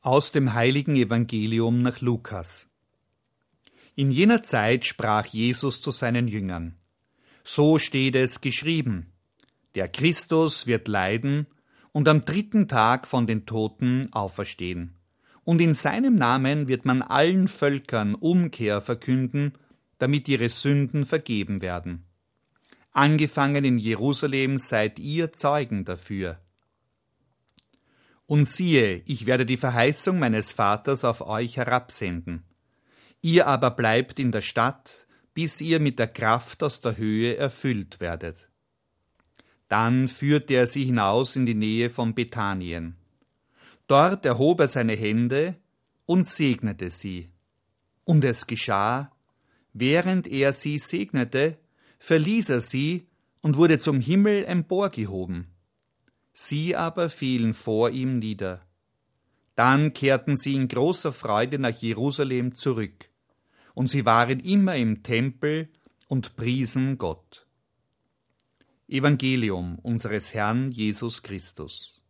Aus dem heiligen Evangelium nach Lukas. In jener Zeit sprach Jesus zu seinen Jüngern. So steht es geschrieben. Der Christus wird leiden und am dritten Tag von den Toten auferstehen. Und in seinem Namen wird man allen Völkern Umkehr verkünden, damit ihre Sünden vergeben werden. Angefangen in Jerusalem seid ihr Zeugen dafür. Und siehe, ich werde die Verheißung meines Vaters auf euch herabsenden. Ihr aber bleibt in der Stadt, bis ihr mit der Kraft aus der Höhe erfüllt werdet. Dann führte er sie hinaus in die Nähe von Bethanien. Dort erhob er seine Hände und segnete sie. Und es geschah, während er sie segnete, verließ er sie und wurde zum Himmel emporgehoben sie aber fielen vor ihm nieder. Dann kehrten sie in großer Freude nach Jerusalem zurück, und sie waren immer im Tempel und priesen Gott. Evangelium unseres Herrn Jesus Christus.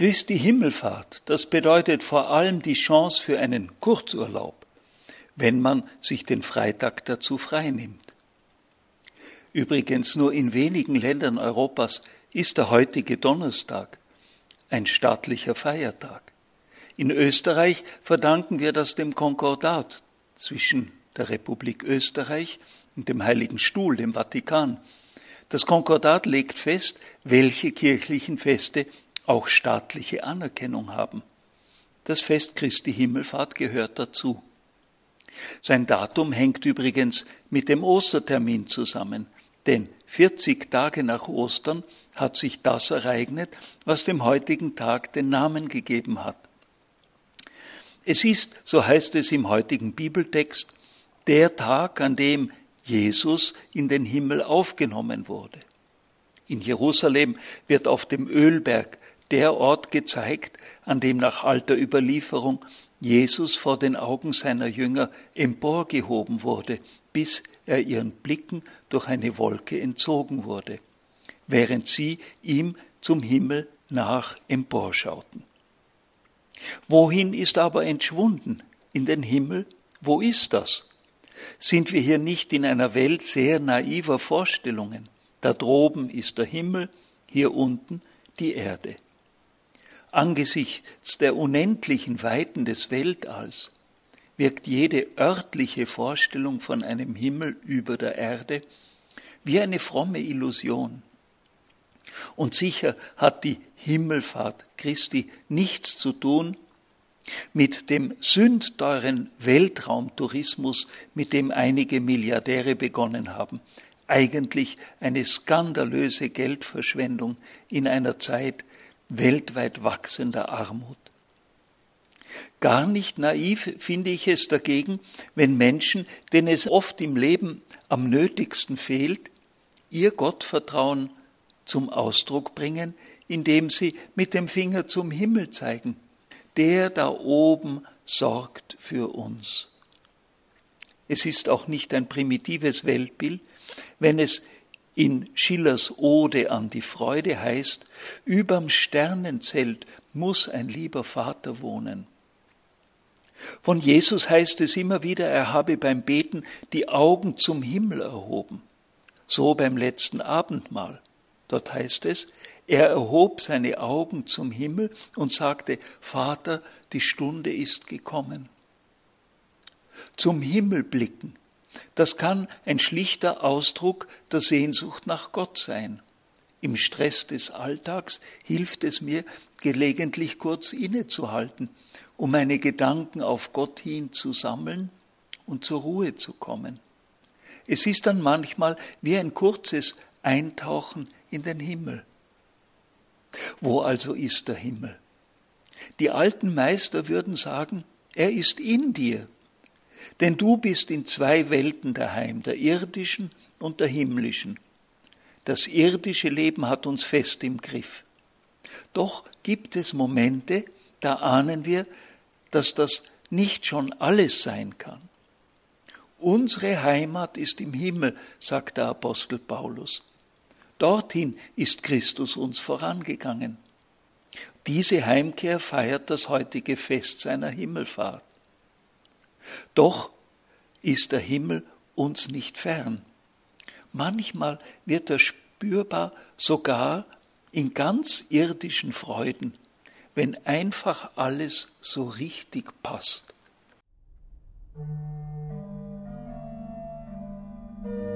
Christi Himmelfahrt, das bedeutet vor allem die Chance für einen Kurzurlaub, wenn man sich den Freitag dazu freinimmt. Übrigens nur in wenigen Ländern Europas ist der heutige Donnerstag ein staatlicher Feiertag. In Österreich verdanken wir das dem Konkordat zwischen der Republik Österreich und dem Heiligen Stuhl, dem Vatikan. Das Konkordat legt fest, welche kirchlichen Feste auch staatliche Anerkennung haben. Das Fest Christi Himmelfahrt gehört dazu. Sein Datum hängt übrigens mit dem Ostertermin zusammen, denn 40 Tage nach Ostern hat sich das ereignet, was dem heutigen Tag den Namen gegeben hat. Es ist, so heißt es im heutigen Bibeltext, der Tag, an dem Jesus in den Himmel aufgenommen wurde. In Jerusalem wird auf dem Ölberg der Ort gezeigt, an dem nach alter Überlieferung Jesus vor den Augen seiner Jünger emporgehoben wurde, bis er ihren Blicken durch eine Wolke entzogen wurde, während sie ihm zum Himmel nach emporschauten. Wohin ist aber entschwunden? In den Himmel? Wo ist das? Sind wir hier nicht in einer Welt sehr naiver Vorstellungen? Da droben ist der Himmel, hier unten die Erde angesichts der unendlichen Weiten des Weltalls wirkt jede örtliche Vorstellung von einem Himmel über der Erde wie eine fromme Illusion. Und sicher hat die Himmelfahrt Christi nichts zu tun mit dem sündteuren Weltraumtourismus, mit dem einige Milliardäre begonnen haben. Eigentlich eine skandalöse Geldverschwendung in einer Zeit, weltweit wachsender Armut. Gar nicht naiv finde ich es dagegen, wenn Menschen, denen es oft im Leben am nötigsten fehlt, ihr Gottvertrauen zum Ausdruck bringen, indem sie mit dem Finger zum Himmel zeigen. Der da oben sorgt für uns. Es ist auch nicht ein primitives Weltbild, wenn es in Schillers Ode an die Freude heißt, überm Sternenzelt muss ein lieber Vater wohnen. Von Jesus heißt es immer wieder, er habe beim Beten die Augen zum Himmel erhoben. So beim letzten Abendmahl. Dort heißt es, er erhob seine Augen zum Himmel und sagte, Vater, die Stunde ist gekommen. Zum Himmel blicken das kann ein schlichter Ausdruck der Sehnsucht nach Gott sein. Im Stress des Alltags hilft es mir, gelegentlich kurz innezuhalten, um meine Gedanken auf Gott hin zu sammeln und zur Ruhe zu kommen. Es ist dann manchmal wie ein kurzes Eintauchen in den Himmel. Wo also ist der Himmel? Die alten Meister würden sagen, er ist in dir. Denn du bist in zwei Welten daheim, der irdischen und der himmlischen. Das irdische Leben hat uns fest im Griff. Doch gibt es Momente, da ahnen wir, dass das nicht schon alles sein kann. Unsere Heimat ist im Himmel, sagt der Apostel Paulus. Dorthin ist Christus uns vorangegangen. Diese Heimkehr feiert das heutige Fest seiner Himmelfahrt. Doch ist der Himmel uns nicht fern. Manchmal wird er spürbar sogar in ganz irdischen Freuden, wenn einfach alles so richtig passt. Musik